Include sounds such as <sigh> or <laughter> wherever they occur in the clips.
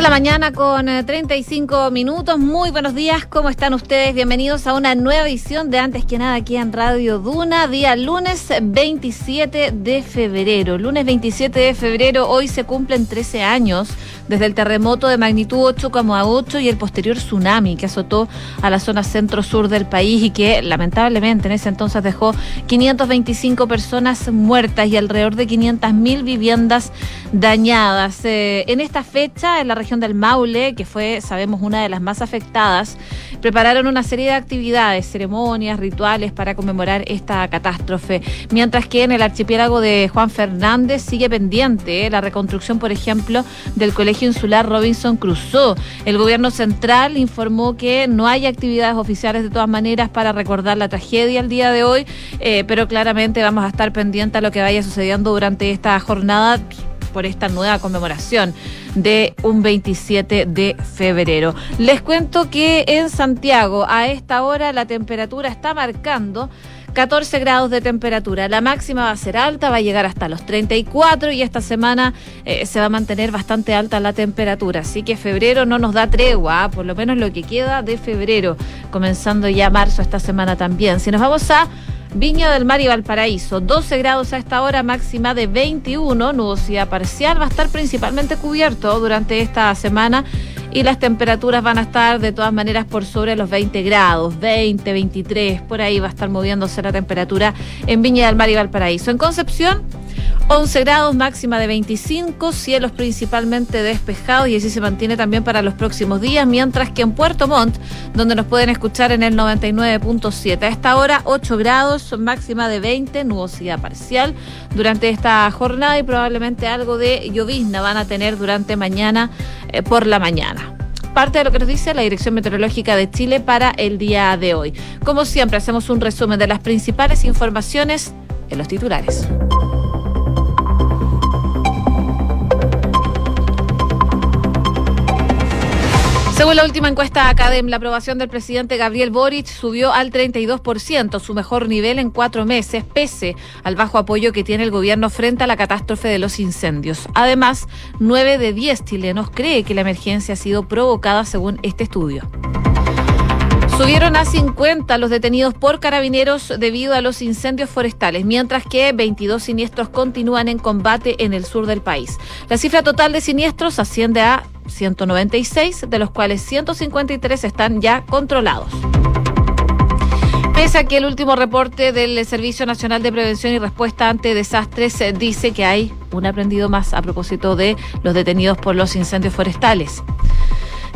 de la mañana con 35 eh, minutos. Muy buenos días, ¿cómo están ustedes? Bienvenidos a una nueva edición de Antes que nada aquí en Radio Duna, día lunes 27 de febrero. Lunes 27 de febrero, hoy se cumplen 13 años desde el terremoto de magnitud 8,8 y el posterior tsunami que azotó a la zona centro-sur del país y que lamentablemente en ese entonces dejó 525 personas muertas y alrededor de 500.000 viviendas dañadas. Eh, en esta fecha, en la región del Maule, que fue, sabemos, una de las más afectadas, prepararon una serie de actividades, ceremonias, rituales para conmemorar esta catástrofe, mientras que en el archipiélago de Juan Fernández sigue pendiente eh, la reconstrucción, por ejemplo, del colegio Insular Robinson Crusoe. El gobierno central informó que no hay actividades oficiales de todas maneras para recordar la tragedia el día de hoy, eh, pero claramente vamos a estar pendientes a lo que vaya sucediendo durante esta jornada por esta nueva conmemoración de un 27 de febrero. Les cuento que en Santiago a esta hora la temperatura está marcando 14 grados de temperatura. La máxima va a ser alta, va a llegar hasta los 34 y esta semana eh, se va a mantener bastante alta la temperatura. Así que febrero no nos da tregua, ¿ah? por lo menos lo que queda de febrero, comenzando ya marzo esta semana también. Si nos vamos a Viña del Mar y Valparaíso, 12 grados a esta hora, máxima de 21, nubosidad parcial, va a estar principalmente cubierto durante esta semana y las temperaturas van a estar de todas maneras por sobre los 20 grados, 20, 23, por ahí va a estar moviéndose la temperatura en Viña del Mar y Valparaíso. En Concepción, 11 grados, máxima de 25, cielos principalmente despejados y así se mantiene también para los próximos días, mientras que en Puerto Montt, donde nos pueden escuchar en el 99.7, a esta hora 8 grados, máxima de 20, nubosidad parcial durante esta jornada y probablemente algo de llovizna van a tener durante mañana eh, por la mañana parte de lo que nos dice la Dirección Meteorológica de Chile para el día de hoy. Como siempre, hacemos un resumen de las principales informaciones en los titulares. Según la última encuesta Academ, la aprobación del presidente Gabriel Boric subió al 32%, su mejor nivel en cuatro meses, pese al bajo apoyo que tiene el gobierno frente a la catástrofe de los incendios. Además, nueve de diez chilenos cree que la emergencia ha sido provocada según este estudio. Subieron a 50 los detenidos por carabineros debido a los incendios forestales, mientras que 22 siniestros continúan en combate en el sur del país. La cifra total de siniestros asciende a 196, de los cuales 153 están ya controlados. Pese a que el último reporte del Servicio Nacional de Prevención y Respuesta ante Desastres dice que hay un aprendido más a propósito de los detenidos por los incendios forestales.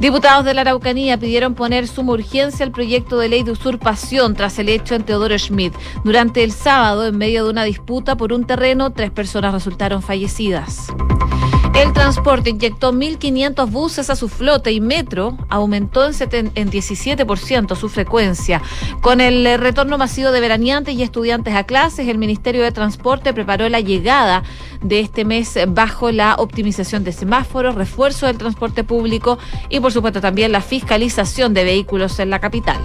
Diputados de la Araucanía pidieron poner suma urgencia al proyecto de ley de usurpación tras el hecho en Teodoro Schmidt. Durante el sábado, en medio de una disputa por un terreno, tres personas resultaron fallecidas. El transporte inyectó 1.500 buses a su flota y Metro aumentó en, 17% su frecuencia. Con el eh, retorno masivo de veraneantes y estudiantes a clases, el Ministerio de Transporte preparó la llegada de este mes bajo la optimización de semáforos, refuerzo del transporte público y, por supuesto, también la fiscalización de vehículos en la capital.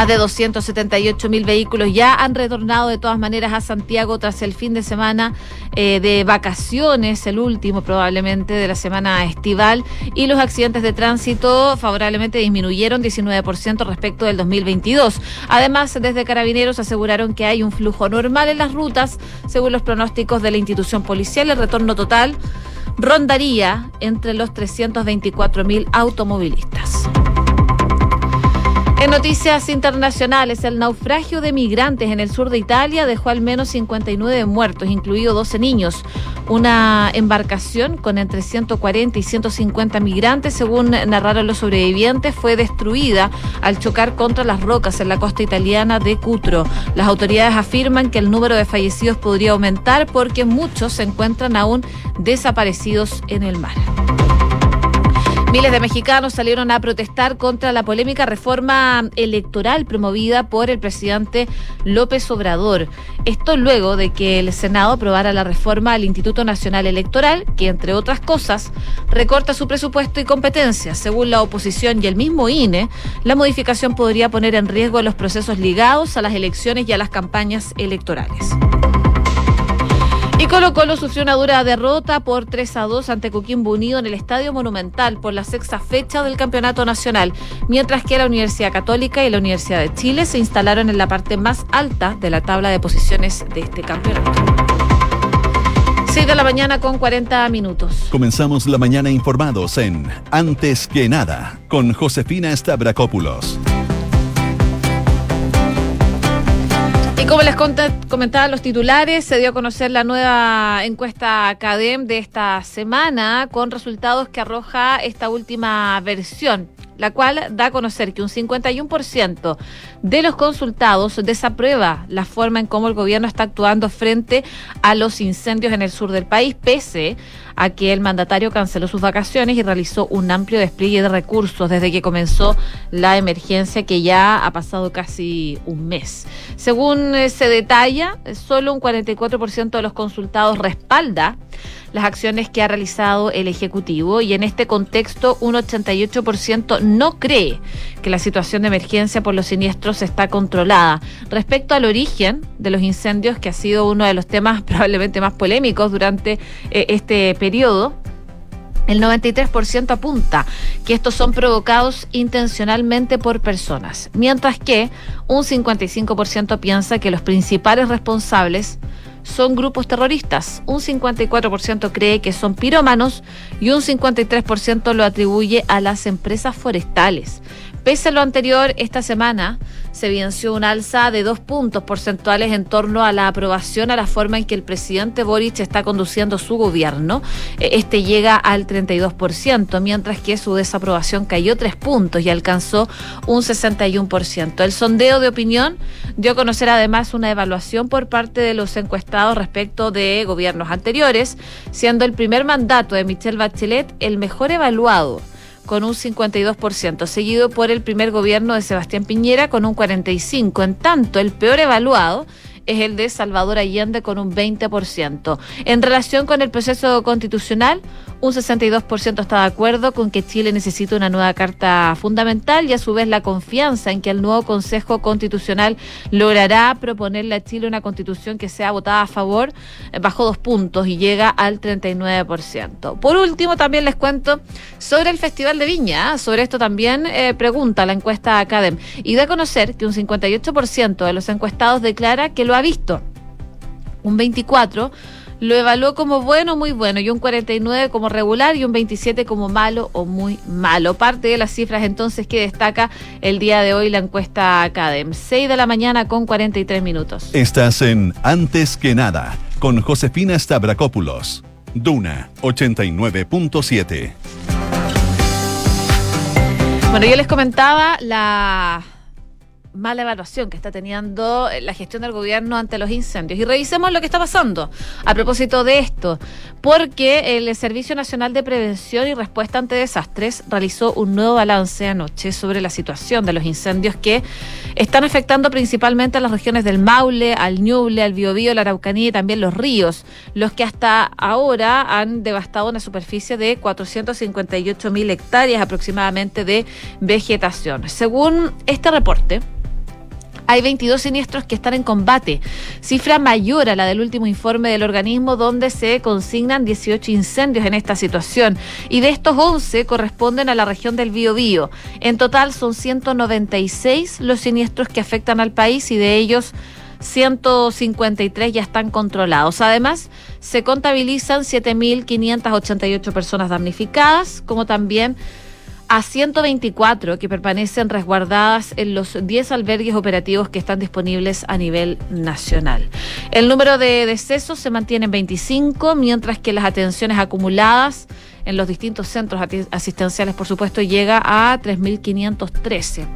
Más de 278 mil vehículos ya han retornado de todas maneras a Santiago tras el fin de semana eh, de vacaciones, el último probablemente de la semana estival, y los accidentes de tránsito favorablemente disminuyeron 19% respecto del 2022. Además, desde Carabineros aseguraron que hay un flujo normal en las rutas, según los pronósticos de la institución policial, el retorno total rondaría entre los 324 mil automovilistas. En noticias internacionales, el naufragio de migrantes en el sur de Italia dejó al menos 59 muertos, incluidos 12 niños. Una embarcación con entre 140 y 150 migrantes, según narraron los sobrevivientes, fue destruida al chocar contra las rocas en la costa italiana de Cutro. Las autoridades afirman que el número de fallecidos podría aumentar porque muchos se encuentran aún desaparecidos en el mar. Miles de mexicanos salieron a protestar contra la polémica reforma electoral promovida por el presidente López Obrador. Esto luego de que el Senado aprobara la reforma al Instituto Nacional Electoral, que entre otras cosas recorta su presupuesto y competencias. Según la oposición y el mismo INE, la modificación podría poner en riesgo los procesos ligados a las elecciones y a las campañas electorales. Colo Colo sufrió una dura derrota por 3 a 2 ante Coquimbo Unido en el Estadio Monumental por la sexta fecha del Campeonato Nacional, mientras que la Universidad Católica y la Universidad de Chile se instalaron en la parte más alta de la tabla de posiciones de este campeonato. 6 de la mañana con 40 minutos. Comenzamos la mañana informados en Antes que nada con Josefina Stavrakopoulos. Como les comentaba los titulares, se dio a conocer la nueva encuesta CADEM de esta semana con resultados que arroja esta última versión la cual da a conocer que un 51% de los consultados desaprueba la forma en cómo el gobierno está actuando frente a los incendios en el sur del país, pese a que el mandatario canceló sus vacaciones y realizó un amplio despliegue de recursos desde que comenzó la emergencia que ya ha pasado casi un mes. Según eh, se detalla, solo un 44% de los consultados respalda las acciones que ha realizado el Ejecutivo y en este contexto un 88% no cree que la situación de emergencia por los siniestros está controlada. Respecto al origen de los incendios, que ha sido uno de los temas <laughs> probablemente más polémicos durante eh, este periodo, el 93% apunta que estos son provocados intencionalmente por personas, mientras que un 55% piensa que los principales responsables son grupos terroristas. Un 54% cree que son pirómanos y un 53% lo atribuye a las empresas forestales. Pese a lo anterior, esta semana se evidenció un alza de dos puntos porcentuales en torno a la aprobación a la forma en que el presidente Boric está conduciendo su gobierno. E, este llega al 32%, mientras que su desaprobación cayó tres puntos y alcanzó un 61%. El sondeo de opinión dio a conocer además una evaluación por parte de los encuestados respecto de gobiernos anteriores, siendo el primer mandato de Michelle Bachelet el mejor evaluado con un 52%, seguido por el primer gobierno de Sebastián Piñera con un 45%. En tanto, el peor evaluado es el de Salvador Allende con un 20%. En relación con el proceso constitucional, un 62% está de acuerdo con que Chile necesita una nueva carta fundamental y a su vez la confianza en que el nuevo Consejo Constitucional logrará proponerle a Chile una constitución que sea votada a favor eh, bajo dos puntos y llega al 39%. Por último, también les cuento sobre el Festival de Viña. Sobre esto también eh, pregunta la encuesta Academ y da a conocer que un 58% de los encuestados declara que lo ha visto. Un 24% lo evaluó como bueno o muy bueno y un 49 como regular y un 27 como malo o muy malo. Parte de las cifras entonces que destaca el día de hoy la encuesta Academ. 6 de la mañana con 43 minutos. Estás en Antes que nada con Josefina Stavrakopoulos. Duna 89.7. Bueno, yo les comentaba la mala evaluación que está teniendo la gestión del gobierno ante los incendios. Y revisemos lo que está pasando a propósito de esto, porque el Servicio Nacional de Prevención y Respuesta ante Desastres realizó un nuevo balance anoche sobre la situación de los incendios que están afectando principalmente a las regiones del Maule, al Ñuble, al Biobío, la Araucanía y también los ríos, los que hasta ahora han devastado una superficie de 458 mil hectáreas aproximadamente de vegetación. Según este reporte, hay 22 siniestros que están en combate, cifra mayor a la del último informe del organismo donde se consignan 18 incendios en esta situación y de estos 11 corresponden a la región del Biobío. En total son 196 los siniestros que afectan al país y de ellos 153 ya están controlados. Además, se contabilizan 7.588 personas damnificadas, como también a 124 que permanecen resguardadas en los 10 albergues operativos que están disponibles a nivel nacional. El número de decesos se mantiene en 25, mientras que las atenciones acumuladas en los distintos centros asistenciales, por supuesto, llega a 3.513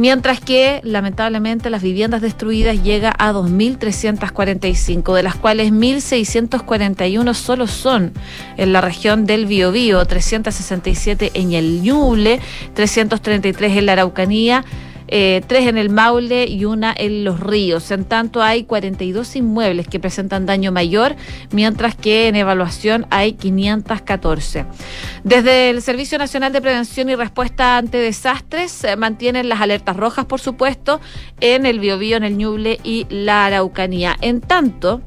mientras que lamentablemente las viviendas destruidas llega a 2.345, de las cuales 1.641 solo son en la región del Biobío, 367 en el Ñuble, 333 en la Araucanía, eh, tres en el Maule y una en los ríos. En tanto, hay 42 inmuebles que presentan daño mayor, mientras que en evaluación hay 514. Desde el Servicio Nacional de Prevención y Respuesta ante Desastres eh, mantienen las alertas rojas, por supuesto, en el Biobío, en el Ñuble y la Araucanía. En tanto,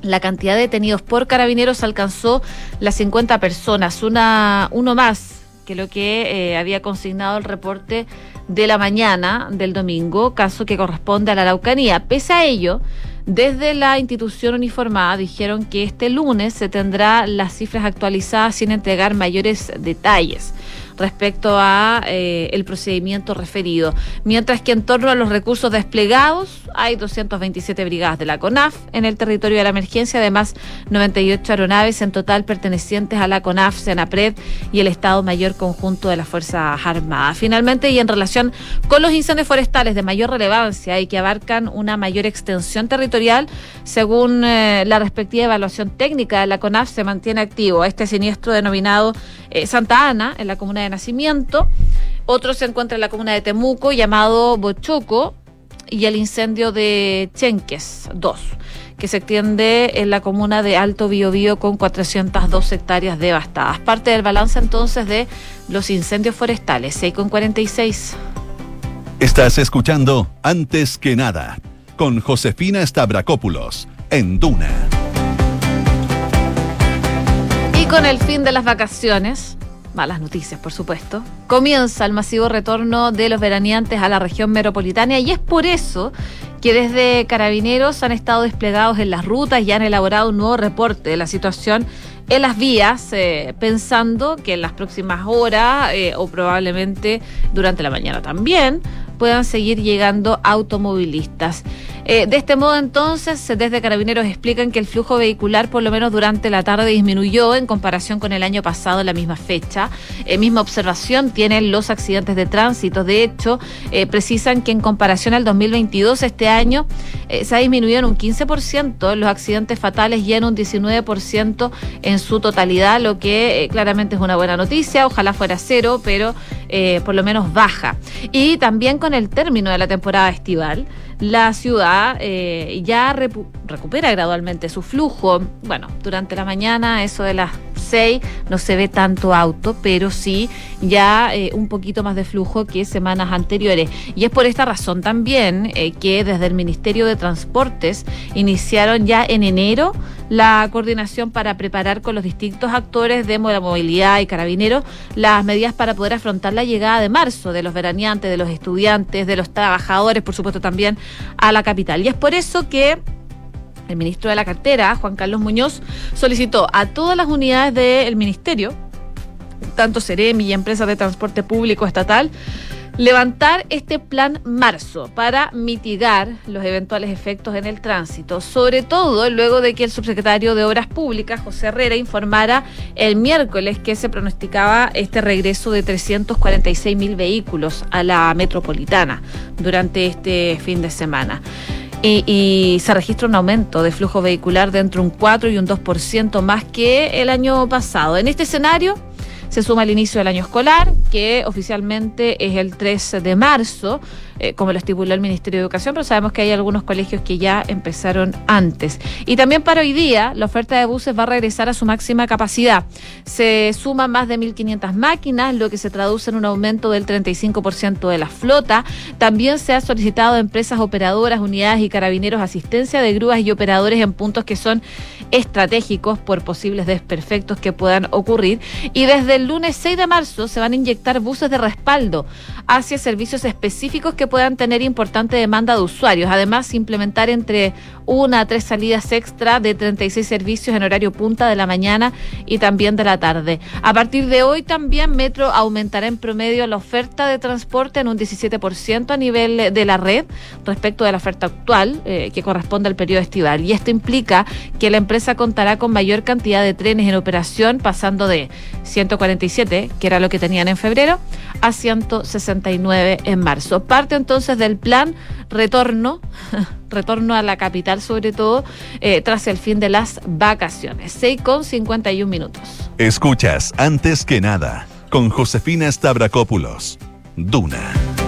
la cantidad de detenidos por carabineros alcanzó las 50 personas, una, uno más que lo que eh, había consignado el reporte de la mañana del domingo, caso que corresponde a la Araucanía. Pese a ello, desde la institución uniformada dijeron que este lunes se tendrá las cifras actualizadas sin entregar mayores detalles respecto a eh, el procedimiento referido. Mientras que en torno a los recursos desplegados, hay 227 brigadas de la CONAF en el territorio de la emergencia, además 98 aeronaves en total pertenecientes a la CONAF, Senapred y el Estado Mayor Conjunto de las Fuerzas Armadas. Finalmente, y en relación con los incendios forestales de mayor relevancia y que abarcan una mayor extensión territorial, según eh, la respectiva evaluación técnica de la CONAF, se mantiene activo este siniestro denominado eh, Santa Ana, en la comuna de nacimiento. Otro se encuentra en la comuna de Temuco, llamado Bochoco, y el incendio de Chenques 2, que se extiende en la comuna de Alto Biobío con 402 hectáreas devastadas. Parte del balance entonces de los incendios forestales, 6 con 46. Estás escuchando Antes que nada con Josefina Stavrakopoulos en Duna. Con el fin de las vacaciones, malas noticias, por supuesto, comienza el masivo retorno de los veraneantes a la región metropolitana y es por eso que desde Carabineros han estado desplegados en las rutas y han elaborado un nuevo reporte de la situación en las vías, eh, pensando que en las próximas horas eh, o probablemente durante la mañana también puedan seguir llegando automovilistas. Eh, de este modo, entonces, desde Carabineros explican que el flujo vehicular, por lo menos durante la tarde, disminuyó en comparación con el año pasado en la misma fecha. Eh, misma observación tienen los accidentes de tránsito. De hecho, eh, precisan que en comparación al 2022, este año se ha disminuido en un 15% los accidentes fatales y en un 19% en su totalidad, lo que claramente es una buena noticia. Ojalá fuera cero, pero por lo menos baja. Y también con el término de la temporada estival, la ciudad eh, ya recupera gradualmente su flujo. Bueno, durante la mañana, eso de las 6, no se ve tanto auto, pero sí ya eh, un poquito más de flujo que semanas anteriores. Y es por esta razón también eh, que desde el Ministerio de Transportes iniciaron ya en enero la coordinación para preparar con los distintos actores de movilidad y carabineros las medidas para poder afrontar la llegada de marzo de los veraneantes, de los estudiantes, de los trabajadores, por supuesto también a la capital. Y es por eso que el ministro de la cartera, Juan Carlos Muñoz, solicitó a todas las unidades del ministerio, tanto Ceremi y empresas de transporte público estatal, levantar este plan marzo para mitigar los eventuales efectos en el tránsito, sobre todo luego de que el subsecretario de Obras Públicas, José Herrera, informara el miércoles que se pronosticaba este regreso de 346 mil vehículos a la metropolitana durante este fin de semana. Y, se registra un aumento de flujo vehicular de entre un 4 y un 2% más que el año pasado. En este escenario, se suma el inicio del año escolar, que oficialmente es el 13 de marzo, eh, como lo estipuló el Ministerio de Educación, pero sabemos que hay algunos colegios que ya empezaron antes. Y también para hoy día, la oferta de buses va a regresar a su máxima capacidad. Se suman más de 1.500 máquinas, lo que se traduce en un aumento del 35% de la flota. También se ha solicitado a empresas operadoras, unidades y carabineros asistencia de grúas y operadores en puntos que son estratégicos por posibles desperfectos que puedan ocurrir. Y desde el lunes 6 de marzo se van a inyectar buses de respaldo hacia servicios específicos que puedan tener importante demanda de usuarios. Además, implementar entre una a tres salidas extra de 36 servicios en horario punta de la mañana y también de la tarde. A partir de hoy también Metro aumentará en promedio la oferta de transporte en un 17% a nivel de la red respecto de la oferta actual eh, que corresponde al periodo estival. Y esto implica que la empresa contará con mayor cantidad de trenes en operación, pasando de 147, que era lo que tenían en febrero, a 169 en marzo. Parte entonces del plan retorno, <laughs> retorno a la capital sobre todo, eh, tras el fin de las vacaciones. 6 con 51 minutos. Escuchas antes que nada con Josefina Stavrakopoulos. Duna.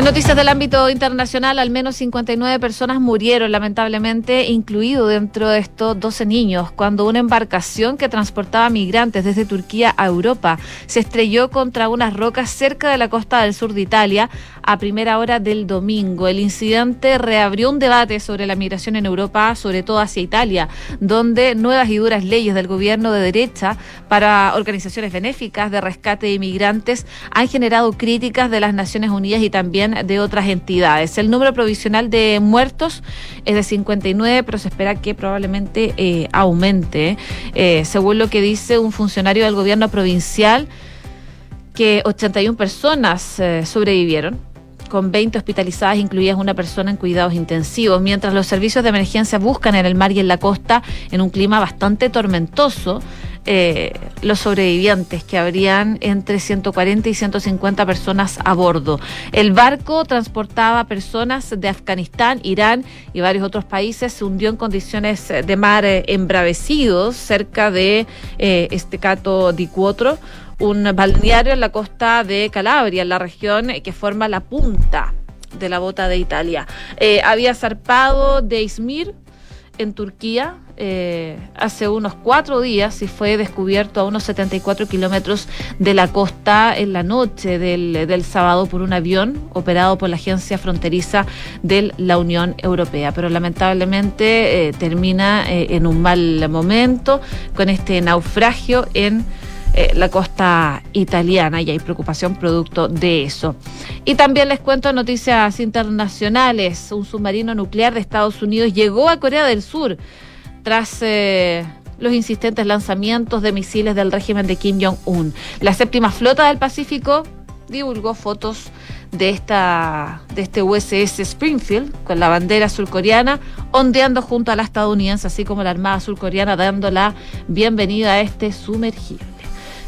En noticias del ámbito internacional, al menos 59 personas murieron, lamentablemente, incluido dentro de estos 12 niños, cuando una embarcación que transportaba migrantes desde Turquía a Europa se estrelló contra unas rocas cerca de la costa del sur de Italia a primera hora del domingo. El incidente reabrió un debate sobre la migración en Europa, sobre todo hacia Italia, donde nuevas y duras leyes del gobierno de derecha para organizaciones benéficas de rescate de inmigrantes han generado críticas de las Naciones Unidas y también de otras entidades. El número provisional de muertos es de 59, pero se espera que probablemente eh, aumente, eh, según lo que dice un funcionario del gobierno provincial, que 81 personas eh, sobrevivieron con 20 hospitalizadas, incluidas una persona en cuidados intensivos, mientras los servicios de emergencia buscan en el mar y en la costa en un clima bastante tormentoso eh, los sobrevivientes, que habrían entre 140 y 150 personas a bordo. El barco transportaba personas de Afganistán, Irán y varios otros países. Se hundió en condiciones de mar eh, embravecidos cerca de eh, este Cato di Cuotro, un balneario en la costa de Calabria, en la región que forma la punta de la bota de Italia. había zarpado de Izmir en Turquía eh, hace unos cuatro días y fue descubierto a unos 74 kilómetros de la costa en la noche del, sábado por un avión operado por la agencia fronteriza de la Unión Europea. Pero lamentablemente eh, termina eh, en un mal momento con este naufragio en eh, la costa italiana y hay preocupación producto de eso. Y también les cuento noticias internacionales. Un submarino nuclear de Estados Unidos llegó a Corea del Sur tras... Eh, los insistentes lanzamientos de misiles del régimen de Kim Jong-un. La séptima flota del Pacífico divulgó fotos de esta de este USS Springfield con la bandera surcoreana ondeando junto a la estadounidense, así como la Armada surcoreana dando la bienvenida a este sumergible.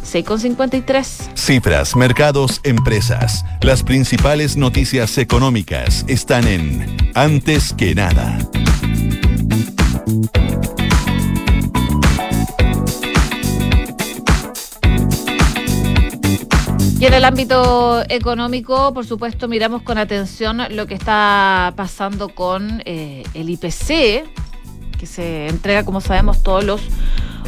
6,53. Cifras, mercados, empresas. Las principales noticias económicas están en Antes que nada. Y en el ámbito económico, por supuesto, miramos con atención lo que está pasando con eh, el IPC, que se entrega, como sabemos, todos los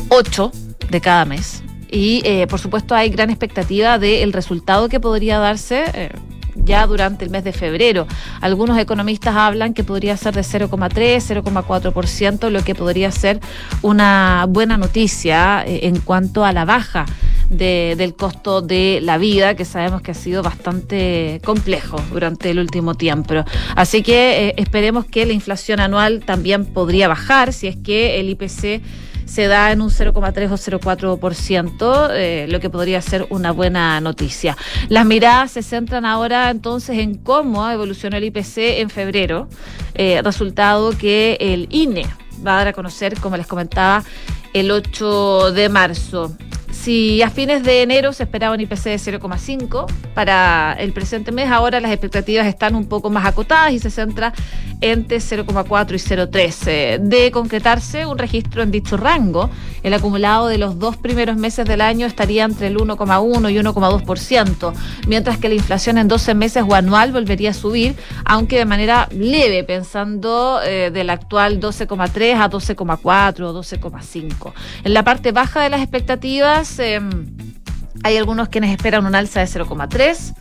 8 de cada mes. Y eh, por supuesto hay gran expectativa del resultado que podría darse. Eh, ya durante el mes de febrero. Algunos economistas hablan que podría ser de 0,3, 0,4%, lo que podría ser una buena noticia eh, en cuanto a la baja del costo de la vida, que sabemos que ha sido bastante complejo durante el último tiempo. Así que esperemos que la inflación anual también podría bajar si es que el IPC se da en un 0,3 o 0,4%, eh, lo que podría ser una buena noticia. Las miradas se centran ahora entonces en cómo evolucionó el IPC en febrero, eh, resultado que el INE va a dar a conocer, como les comentaba, el 8 de marzo. Si a fines de enero se esperaba un IPC de 0,5 para el presente mes, ahora las expectativas están un poco más acotadas y se centra entre 0,4 y 0,3. De concretarse un registro en dicho rango, el acumulado de los dos primeros meses del año estaría entre el 1,1 y 1,2%, mientras que la inflación en 12 meses o anual volvería a subir, aunque de manera leve, pensando eh, del actual 12,3 a 12,4 o 12,5. En la parte baja de las expectativas, Em, hay algunos quienes esperan un alza de 0,3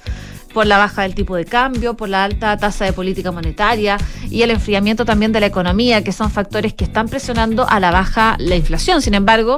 por la baja del tipo de cambio, por la alta tasa de política monetaria y el enfriamiento también de la economía, que son factores que están presionando a la baja la inflación. Sin embargo,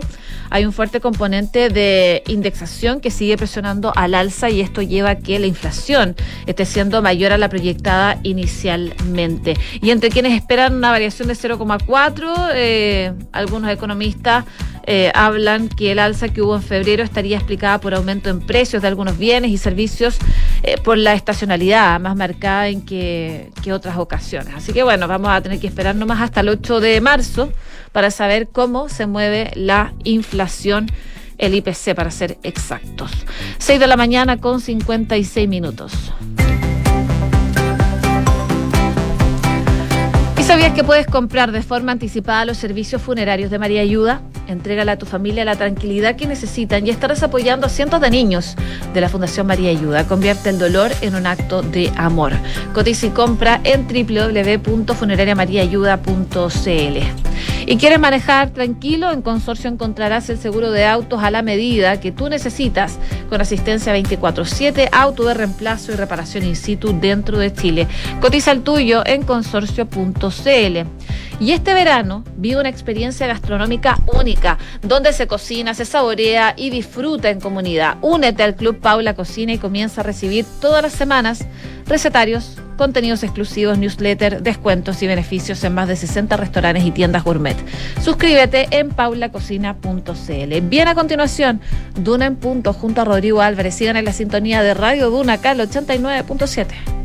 hay un fuerte componente de indexación que sigue presionando al alza y esto lleva a que la inflación esté siendo mayor a la proyectada inicialmente. Y entre quienes esperan una variación de 0,4, eh, algunos economistas eh, hablan que el alza que hubo en febrero estaría explicada por aumento en precios de algunos bienes y servicios eh, por la estacionalidad más marcada en que, que otras ocasiones. Así que bueno, vamos a tener que esperar nomás hasta el 8 de marzo para saber cómo se mueve la inflación el IPC para ser exactos. 6 de la mañana con 56 minutos. Sabías que puedes comprar de forma anticipada los servicios funerarios de María Ayuda? Entrégale a tu familia la tranquilidad que necesitan y estarás apoyando a cientos de niños de la Fundación María Ayuda. Convierte el dolor en un acto de amor. Cotiza y compra en www.funerariamariaayuda.cl. ¿Y quieres manejar tranquilo? En Consorcio encontrarás el seguro de autos a la medida que tú necesitas asistencia 24/7, auto de reemplazo y reparación in situ dentro de Chile. Cotiza el tuyo en consorcio.cl. Y este verano vive una experiencia gastronómica única, donde se cocina, se saborea y disfruta en comunidad. Únete al Club Paula Cocina y comienza a recibir todas las semanas recetarios, contenidos exclusivos, newsletter, descuentos y beneficios en más de 60 restaurantes y tiendas gourmet. Suscríbete en paulacocina.cl. Bien a continuación, Duna en punto junto a Rodrigo Álvarez. Sigan en la sintonía de Radio Duna acá el 89.7.